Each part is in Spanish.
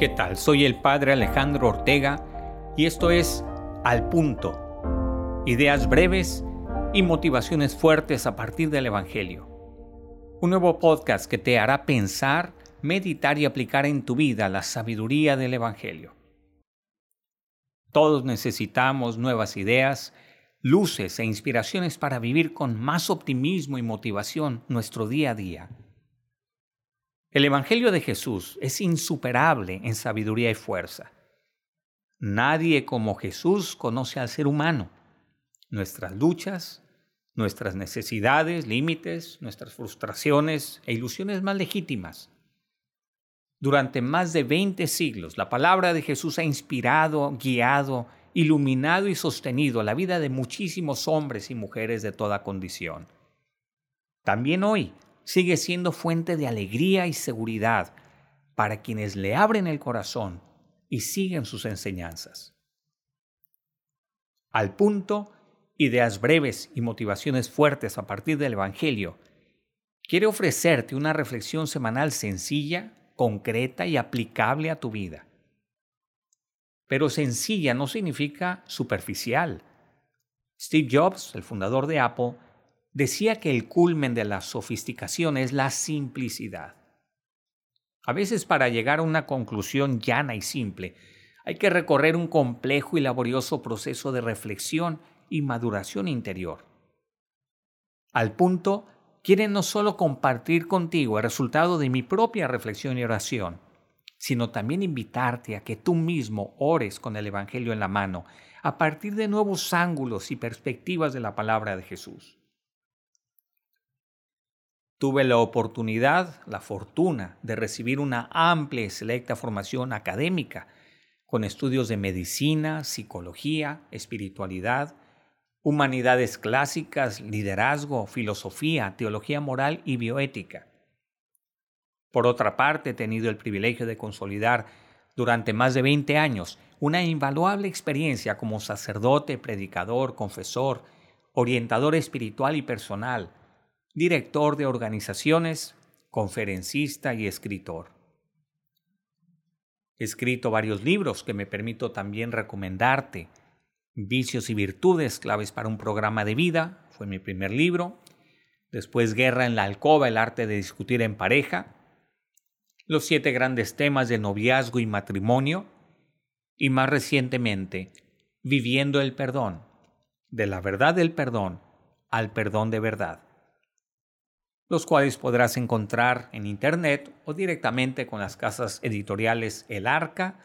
¿Qué tal? Soy el padre Alejandro Ortega y esto es Al Punto. Ideas breves y motivaciones fuertes a partir del Evangelio. Un nuevo podcast que te hará pensar, meditar y aplicar en tu vida la sabiduría del Evangelio. Todos necesitamos nuevas ideas, luces e inspiraciones para vivir con más optimismo y motivación nuestro día a día. El Evangelio de Jesús es insuperable en sabiduría y fuerza. Nadie como Jesús conoce al ser humano, nuestras luchas, nuestras necesidades, límites, nuestras frustraciones e ilusiones más legítimas. Durante más de 20 siglos, la palabra de Jesús ha inspirado, guiado, iluminado y sostenido la vida de muchísimos hombres y mujeres de toda condición. También hoy, sigue siendo fuente de alegría y seguridad para quienes le abren el corazón y siguen sus enseñanzas. Al punto, ideas breves y motivaciones fuertes a partir del Evangelio, quiere ofrecerte una reflexión semanal sencilla, concreta y aplicable a tu vida. Pero sencilla no significa superficial. Steve Jobs, el fundador de Apple, decía que el culmen de la sofisticación es la simplicidad. A veces para llegar a una conclusión llana y simple, hay que recorrer un complejo y laborioso proceso de reflexión y maduración interior. Al punto, quiere no solo compartir contigo el resultado de mi propia reflexión y oración, sino también invitarte a que tú mismo ores con el Evangelio en la mano, a partir de nuevos ángulos y perspectivas de la palabra de Jesús. Tuve la oportunidad, la fortuna de recibir una amplia y selecta formación académica con estudios de medicina, psicología, espiritualidad, humanidades clásicas, liderazgo, filosofía, teología moral y bioética. Por otra parte, he tenido el privilegio de consolidar durante más de 20 años una invaluable experiencia como sacerdote, predicador, confesor, orientador espiritual y personal, director de organizaciones, conferencista y escritor. He escrito varios libros que me permito también recomendarte. Vicios y virtudes, claves para un programa de vida, fue mi primer libro. Después Guerra en la alcoba, el arte de discutir en pareja. Los siete grandes temas de noviazgo y matrimonio. Y más recientemente, Viviendo el perdón, de la verdad del perdón al perdón de verdad los cuales podrás encontrar en Internet o directamente con las casas editoriales El Arca,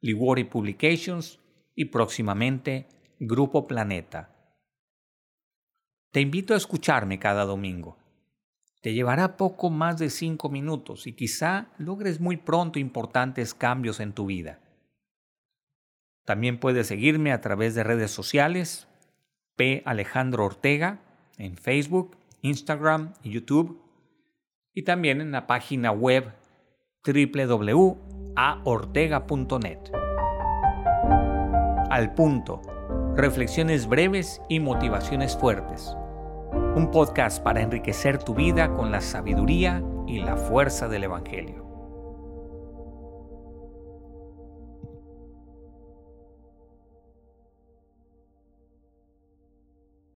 Liguori Publications y próximamente Grupo Planeta. Te invito a escucharme cada domingo. Te llevará poco más de cinco minutos y quizá logres muy pronto importantes cambios en tu vida. También puedes seguirme a través de redes sociales, P. Alejandro Ortega, en Facebook, Instagram y YouTube, y también en la página web www.aortega.net. Al punto, reflexiones breves y motivaciones fuertes. Un podcast para enriquecer tu vida con la sabiduría y la fuerza del Evangelio.